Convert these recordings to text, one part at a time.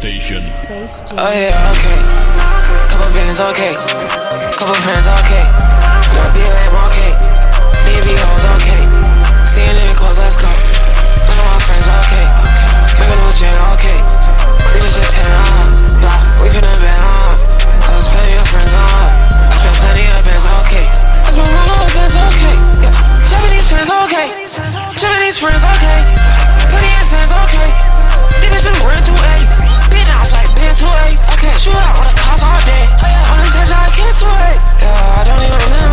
station. Oh yeah, okay. Couple bands, okay. Couple friends, okay. Your BLM, okay. Baby hoes, okay. Seeing in clothes, let's go. None of my friends, okay. Make a new jam, okay. Leave us a 10, uh-huh. We finna been, uh-huh. I was plenty of friends, uh-huh. I spent plenty of bands, okay. I spent one of bands, okay. Yeah. Japanese friends, okay. Japanese friends, okay. Plenty of friends, okay. Niggas in rent two eight. I was like, been too late. I can't shoot out on the cars all day. I'm the I can't too. Yeah, I don't even remember.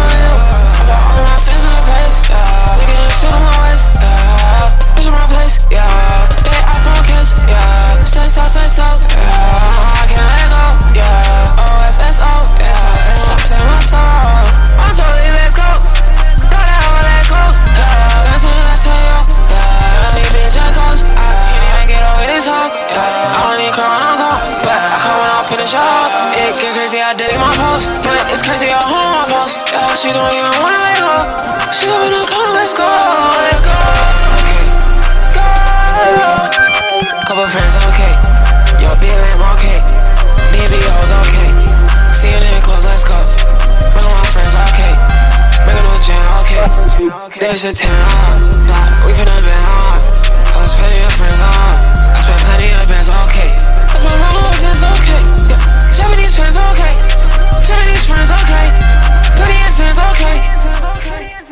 It's crazy how home goes. Yeah, she don't even wanna wake up. She wanna come, let's go, let's go. Okay, go. Couple friends, okay. Yo, be lame, okay. BBO's okay. See you in the clothes, let's go. Bring all my friends, okay. Bring a new jam, okay. There's a 10 on block. We finna been on. I spent plenty of friends on. I spent plenty of bands, okay. Cause friends, okay. Yeah. Japanese friends okay. Chinese friends okay. Pretty and okay.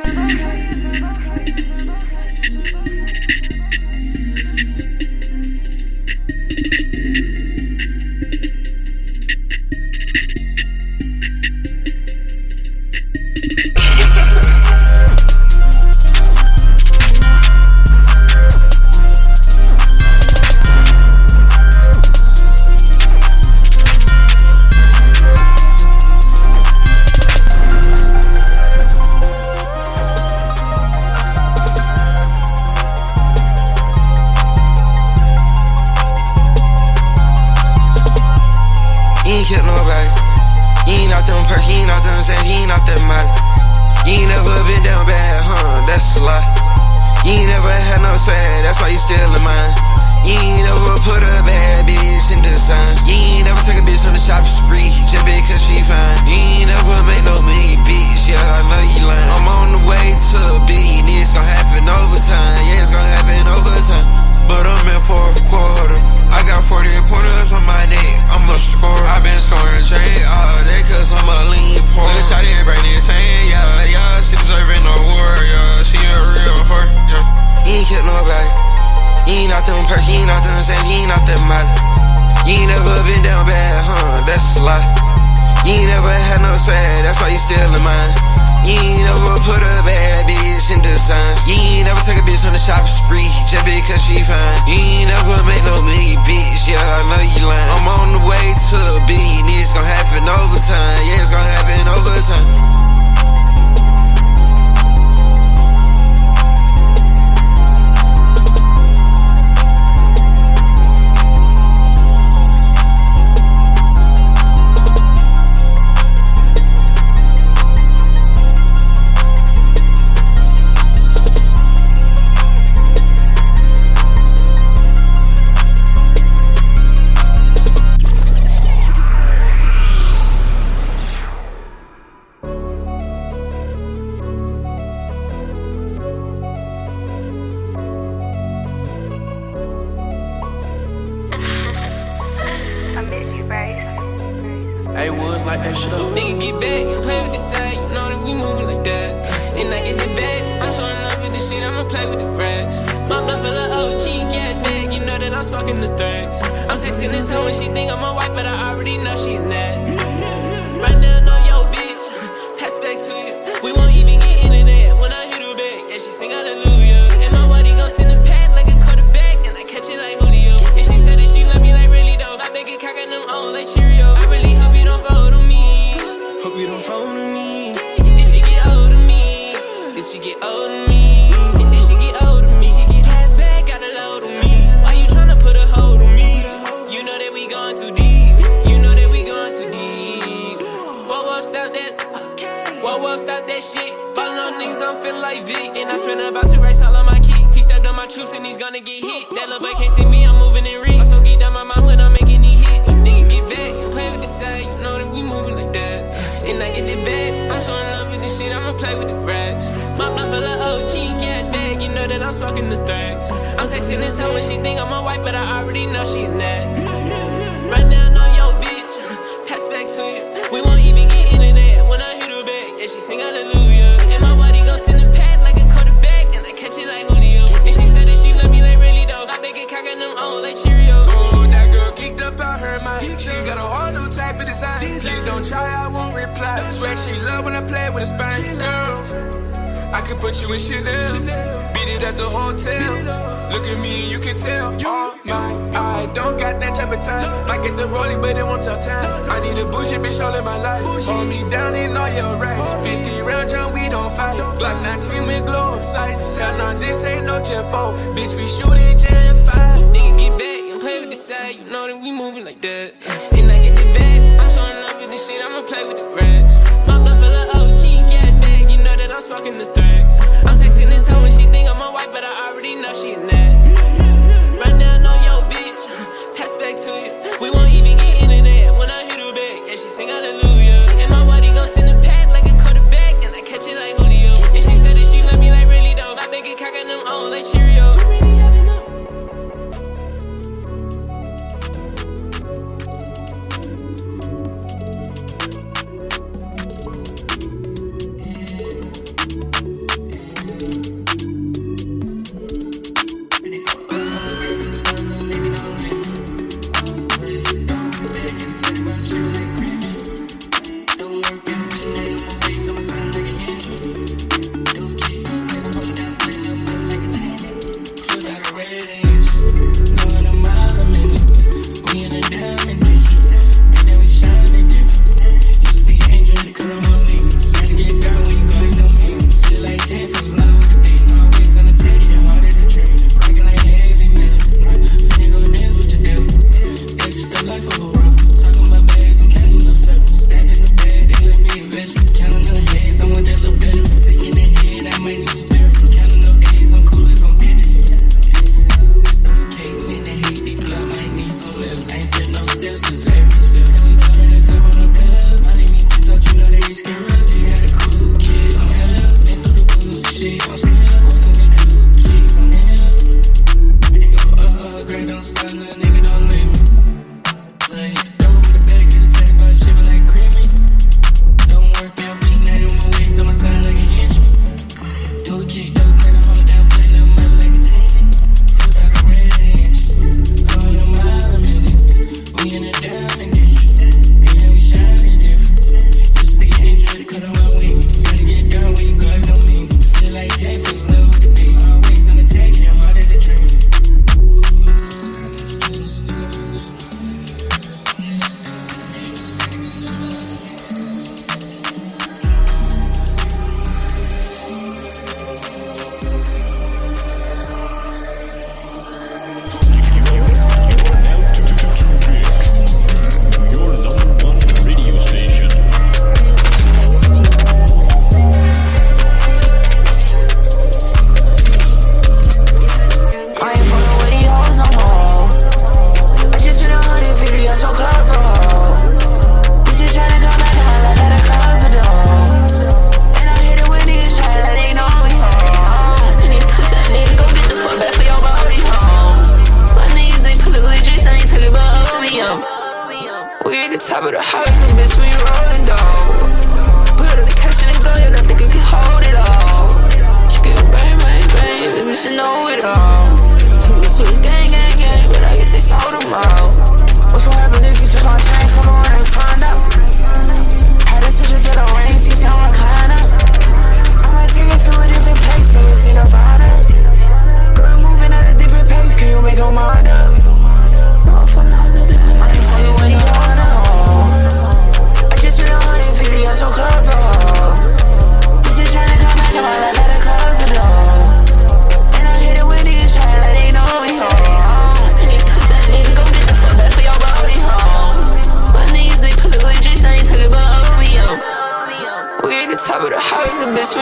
signs. You ain't never take a bitch on the shopping spree just because she fine. You ain't never make no million, bitch. Yeah, I know you lying. I'm on the way to a billion. It's gonna happen over time. Yeah, it's gonna happen over time. now she in that. the. I'm texting this hoe and she think I'm a wife, but I already know she a net. Right now. Look at me and you can tell. Oh my, I don't got that type of time. Might get the rollie, but it won't tell time. I need a bougie bitch all in my life. Hold me down in all your rights. 50 round John, we don't fight. Glock 19 with glow up sights. Hell nah, this ain't no Jet 4. Bitch, we shooting Jan 5. Nigga, get back and play with the side. You know that we moving like that. And I get the bag. I'm so in love with this shit, I'ma play with the racks. My blood full of OG gas bag. You know that I'm smoking the threats. I'm texting this hoe and she think I'm a wife, but I already know she a DJ.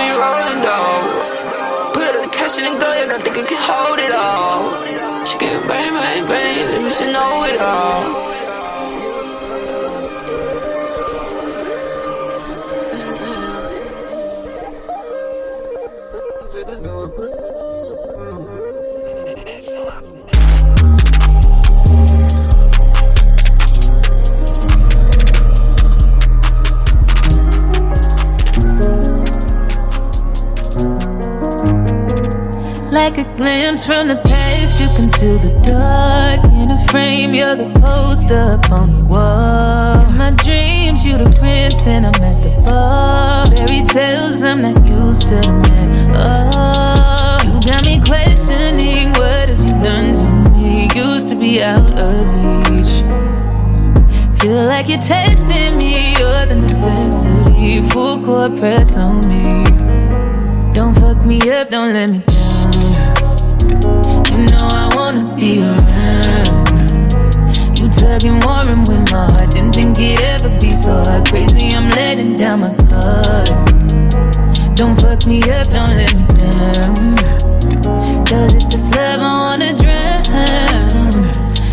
when rolling though. Put up the cash in the gun. you don't think you can hold it all. She can bang, bang, bang, let me know it all. Like a glimpse from the past. You conceal the dark in a frame. You're the poster up on the wall. In my dreams, you're the prince, and I'm at the bar. Fairy tales, I'm not used to the man. Oh, you got me questioning what have you done to me? Used to be out of reach. Feel like you're testing me, you're the necessity. Full court press on me. Don't fuck me up, don't let me around. You tugging, warring with my heart. Didn't think it'd ever be so hard. Crazy, I'm letting down my guard. Don't fuck me up, don't let me down. Cause if it's love, I wanna drown.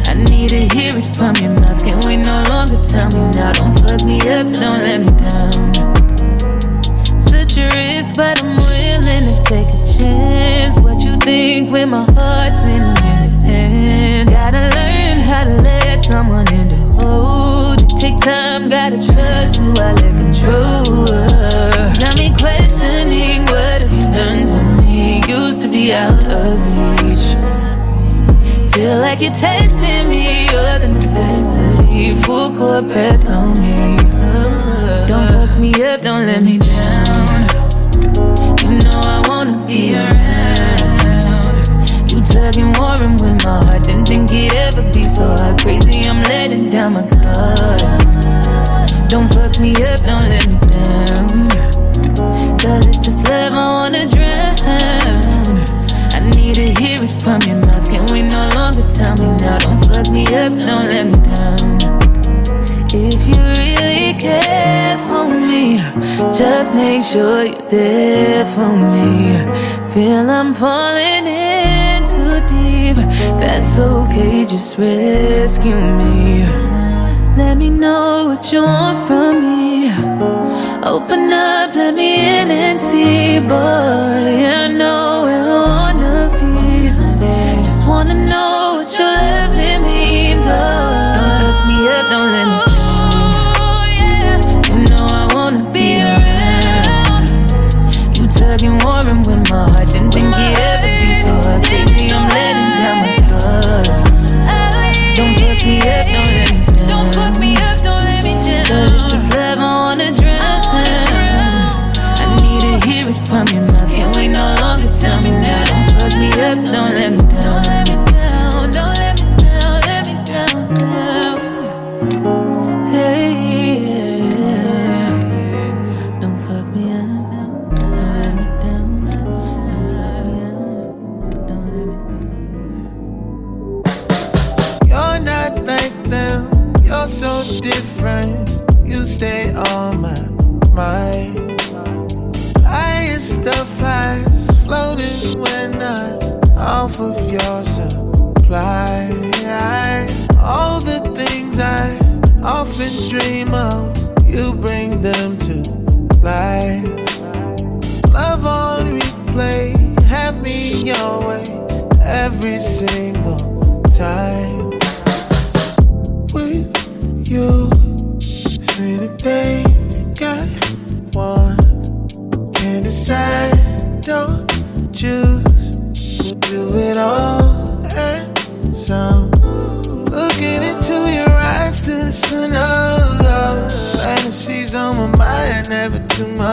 I need to hear it from your mouth. Can't we no longer tell me now? Don't fuck me up, don't let me down. Such a risk, but I'm willing to take a chance. What you think when my heart's in how to let someone in the hold. Take time, gotta trust who I let control. Got me questioning what have you done to me? Used to be out of reach. Feel like you're testing me, you're the necessity. Full court press on me. Don't fuck me up, don't let me down. You know I wanna be around. Warring with my heart. Didn't think it'd ever be so hard. Crazy, I'm letting down my guard. Don't fuck me up, don't let me down. Cause if it's love, I wanna drown. I need to hear it from your mouth. Can we no longer tell me now? Don't fuck me up, don't let me down. If you really care for me, just make sure you're there for me. Feel I'm falling in deep. That's okay, just rescue me. Let me know what you want from me. Open up, let me in and see, boy. I know where I wanna be. Just wanna know what your loving means. Oh, don't fuck me up, don't let me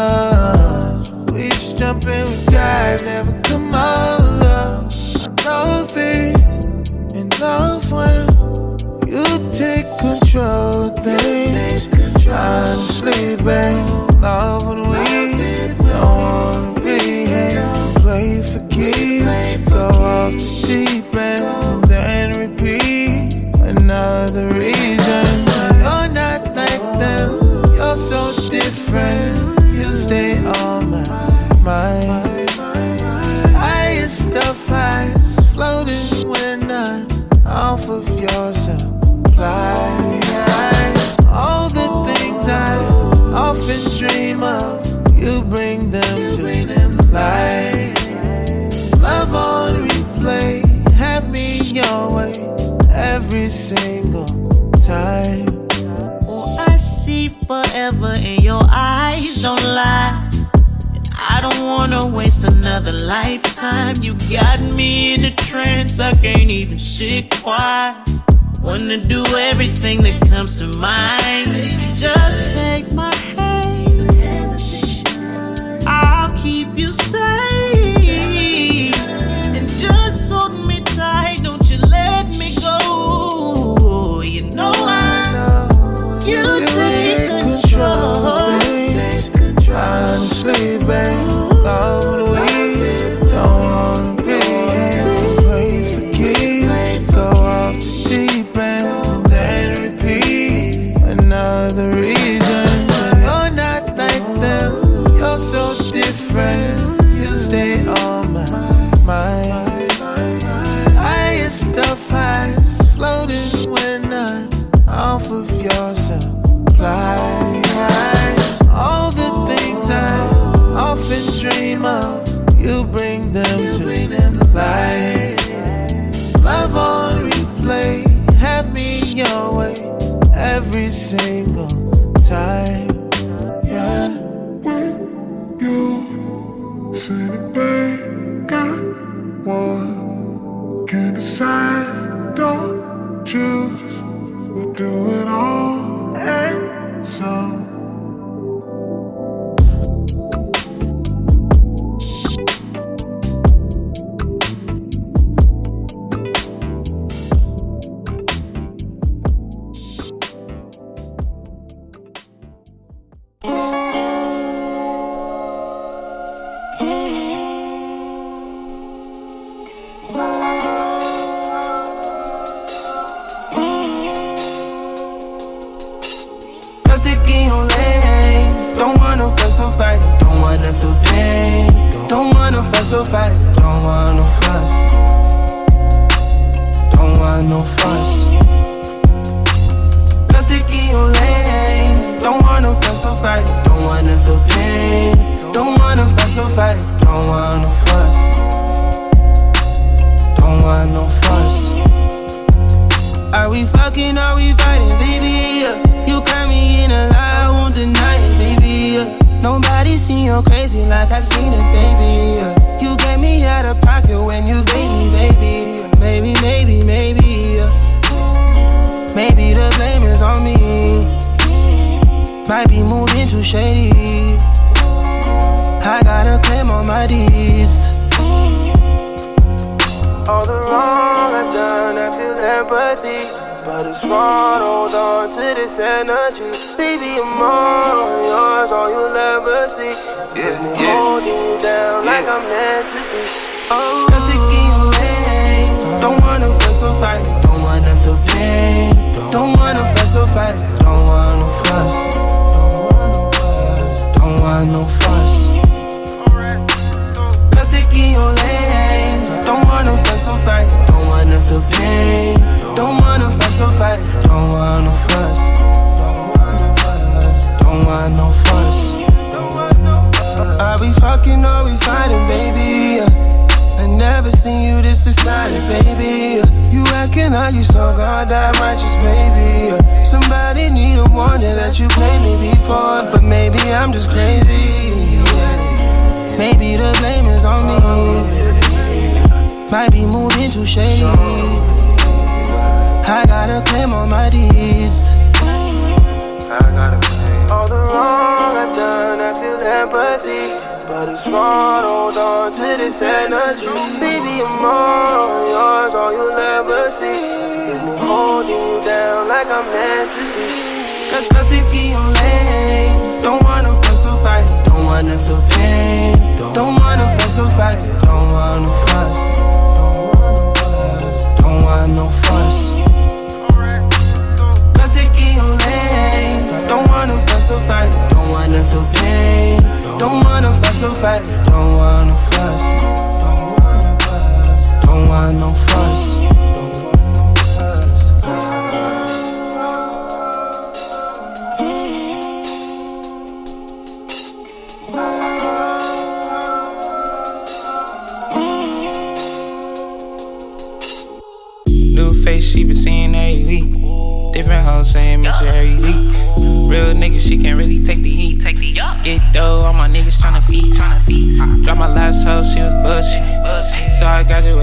too. We just jump in, we dive, never come out. I love it, in love when you take control of things. Honestly, babe, love when we don't wanna be here. Play for keeps, go off the deep end, don't lie. And I don't wanna waste another lifetime. You got me in a trance, I can't even sit quiet. Wanna do everything that comes to mind. Just take my hand, I'll keep you safe. Fuss. Are we fucking? Are we fighting, baby? Yeah. You got me in a lie, I won't deny it, baby. Yeah. Nobody seen you crazy like I seen it, baby. Yeah. You get me out of pocket when you gave me, baby. Yeah. Maybe, maybe, maybe. Yeah. Maybe the blame is on me. Might be moving too shady. I gotta claim all my deeds. All the wrong I've done, I feel empathy. But it's wrong, hold on to this energy. Baby, I'm all yours, all you'll ever see. Is me holding you down like I'm meant to be. Oh, just stick in your lane. Don't wanna fuss or fight, don't wanna feel pain. Don't wanna fuss or fight, don't want no fuss. Don't want no fuss. Feel pain. Don't wanna fuss or fight. Don't want no fuss. Don't want no fuss. Are we fucking or we fighting, baby? I never seen you this excited, baby. You acting like you so goddamn righteous, baby. Somebody need a warning that you played me before, but maybe I'm just crazy. Maybe the blame is on me. Might be moving too shady. I gotta claim all my deeds. I gotta claim all the wrong I've done, I feel empathy. But it's wrong, hold on to this energy. Baby, I'm all yours, all you'll ever see. Is me holding you down like I'm meant to be. Cause, cause stick in your lane. Don't wanna fuss or fight, don't wanna feel pain. Don't wanna fuss or fight, don't wanna or fight, don't wanna feel pain. Don't wanna fuss or fight, don't wanna fuss. Don't want no fuss.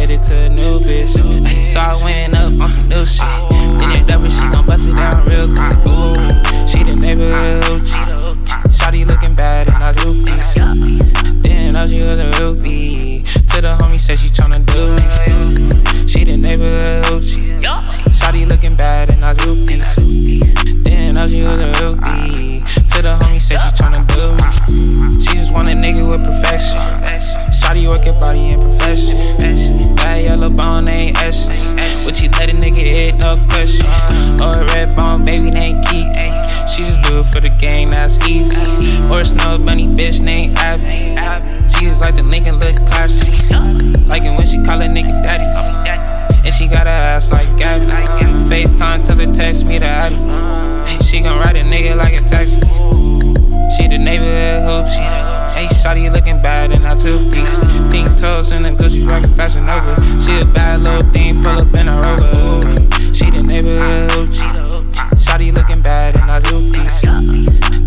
Graduated to a new bitch. So I went up on some new shit. Then it double, she gon' bust it down real quick. Ooh, she the neighborhood hoochie. Shotty looking bad in our piece. Didn't know she was a groupie. To the homie said she tryna do me. She the neighborhood hoochie. Shotty looking bad in our piece. Didn't know she was a groupie. To the homie said she tryna do me. She just want a nigga with perfection. Shotty work your body in profession. For the game, that's easy. Or snow bunny bitch named Abby. She just like the Lincoln look classy. Like it when she call a nigga daddy. And she got a ass like Gabby. FaceTime, till her text me the Addy. She gon' ride a nigga like a taxi. She the neighborhood hoochie. Hey, shawty looking bad in our two piece. Pink toes and the Gucci rockin' fashion over. She a bad little thing, pull up in a rover. She the neighborhood hoochie. Shotty looking bad in our two piece.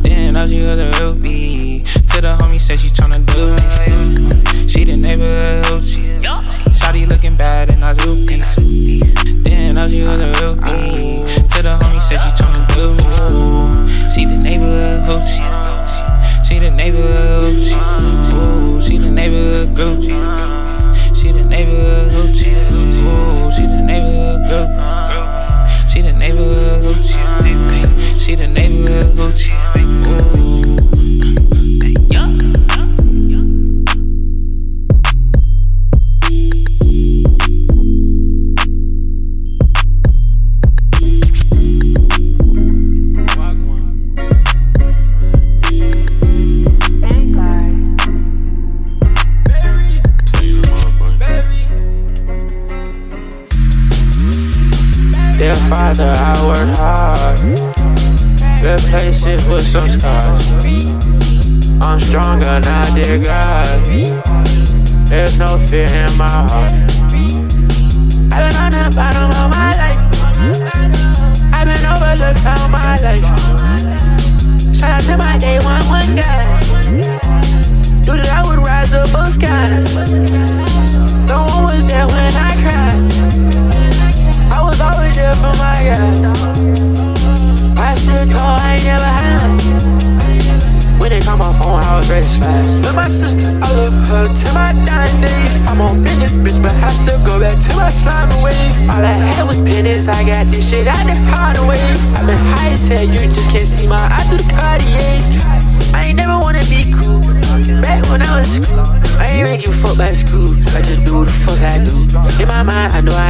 Didn't she was a rupee. To the homie said she tryna do me. She the neighborhood hoochie. Shotty looking bad in our two piece. Didn't she was a rupee. To the homie said she tryna do me. She the neighborhood hoochie. She the neighborhood hoochie. She the neighborhood groupie. She the neighborhood hoochie. She the neighborhood groupie. Neighborhood Gucci. She the neighborhood Gucci. Ooh.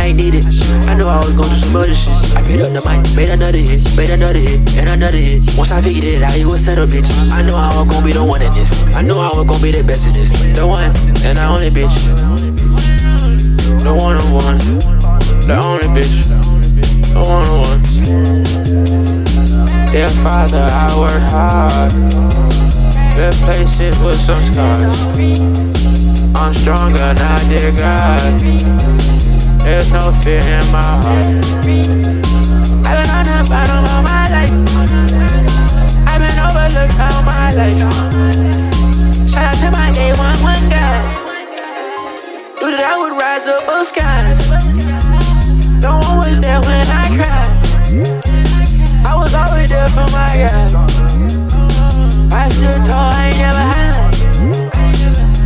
I ain't need it. I know I was going through some other shit. I picked up the mic, made another hit, made another hit, and another hit. Once I figured it out, it was settled, bitch. I know I was gonna be the one in this. I know I was gonna be the best in this. The one and the only bitch. The one on one. The only bitch. The one on one. Dear Father, I work hard. Good places with some scars. I'm stronger now, dear God. There's no fear in my heart. I've been on the bottom of my life. I've been overlooked all my life. Shout out to my day one one guys. Knew that I would rise above skies. No one was there when I cried. I was always there for my guys. I stood tall, I ain't never had.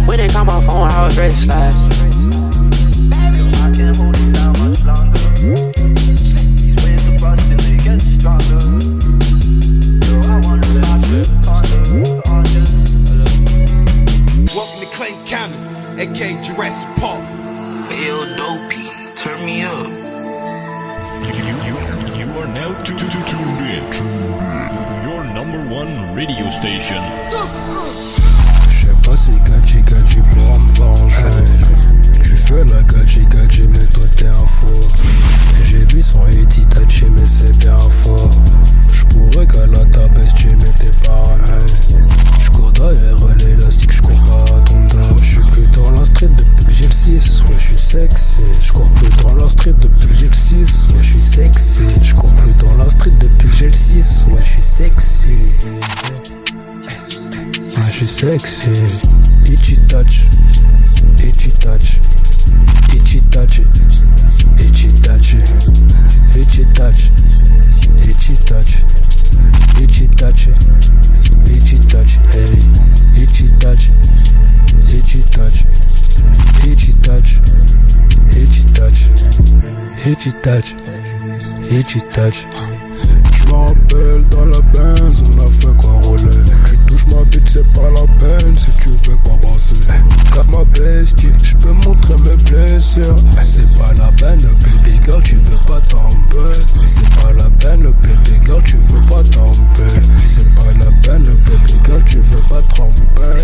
When they call my phone, I was ready to slash. tu touches, et tu touches. Je rappelle dans la benz, on a fait quoi rouler. Tu touches ma bite, c'est pas la peine si tu veux pas brasser. Car ma bestie, je peux montrer mes blessures. C'est pas la peine, baby girl, tu veux pas tomber. C'est pas la peine, baby girl, tu veux pas tomber. C'est pas la peine, baby girl, tu veux pas tromper.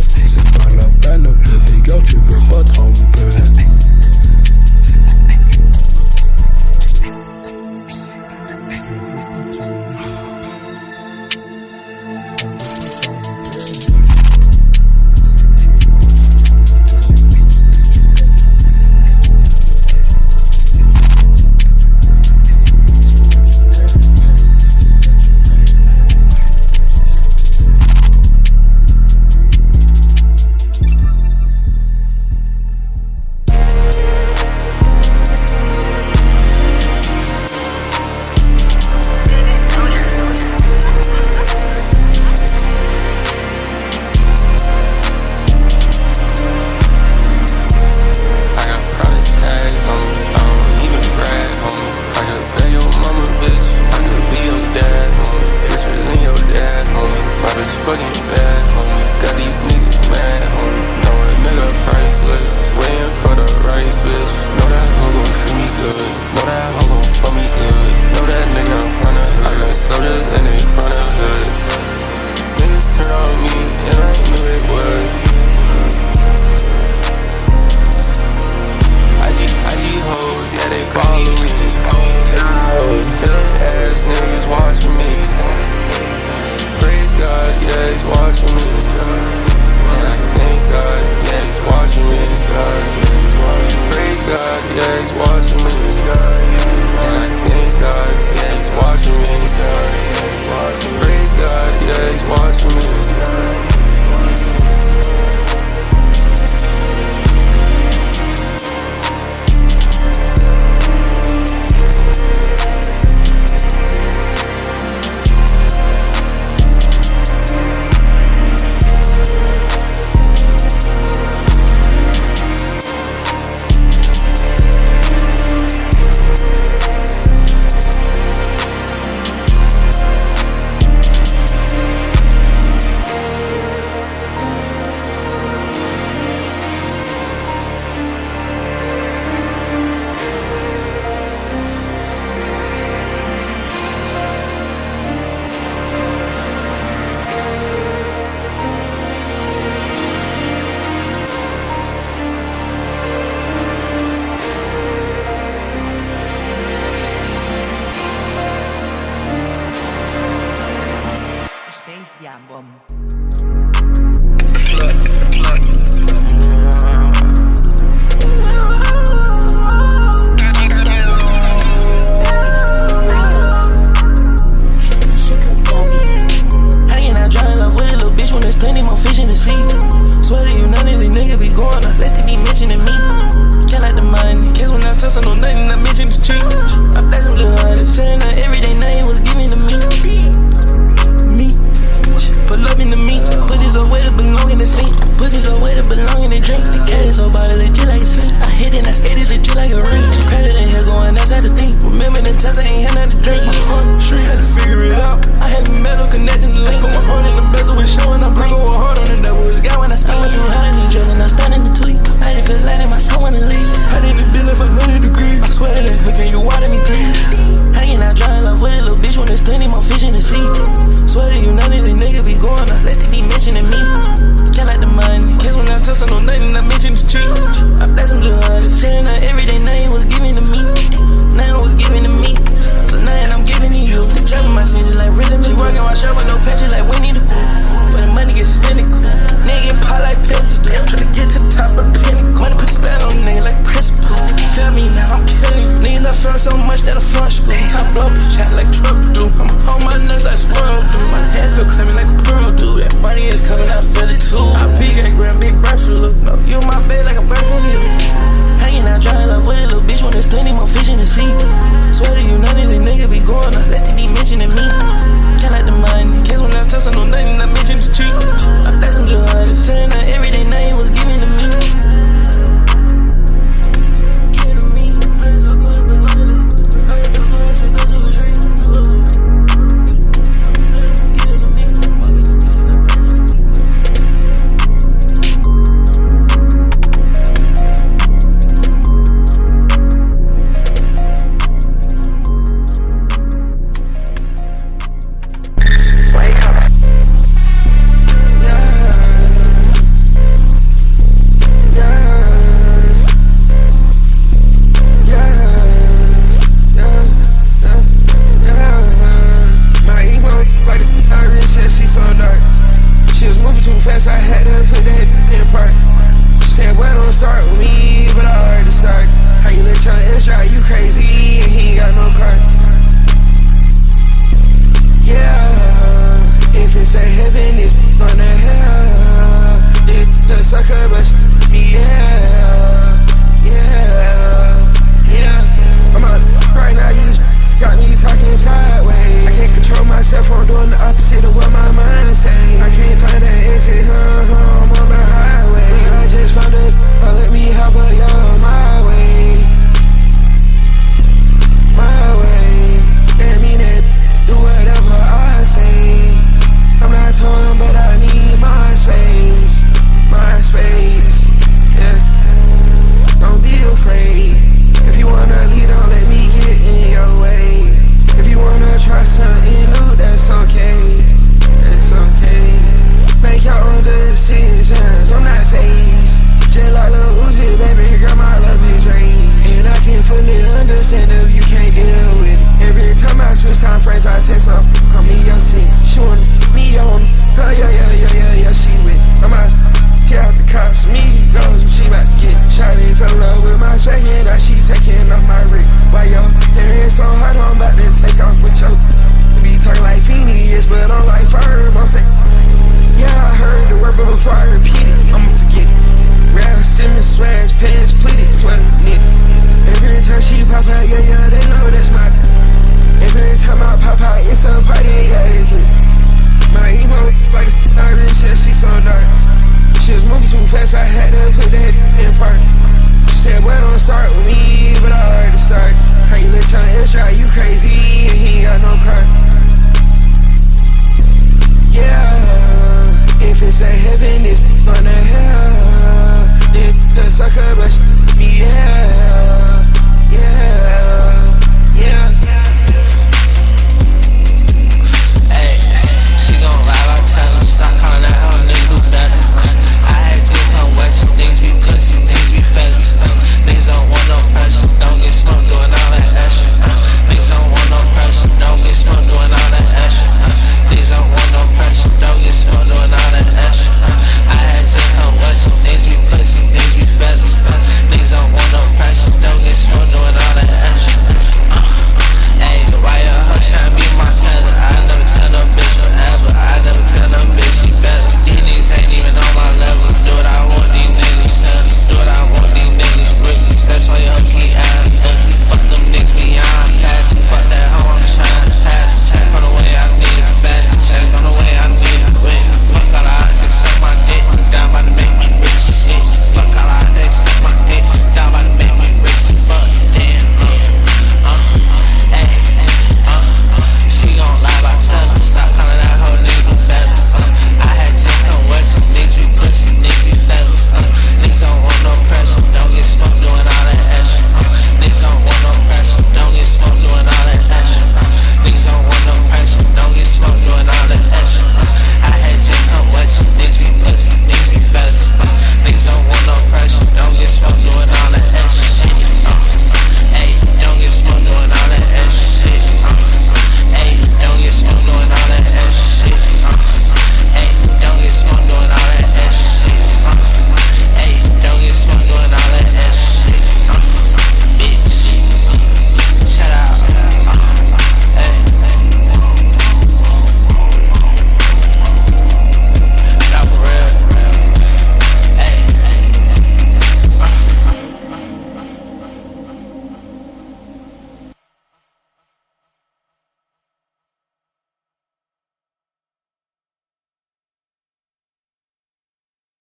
I taste something.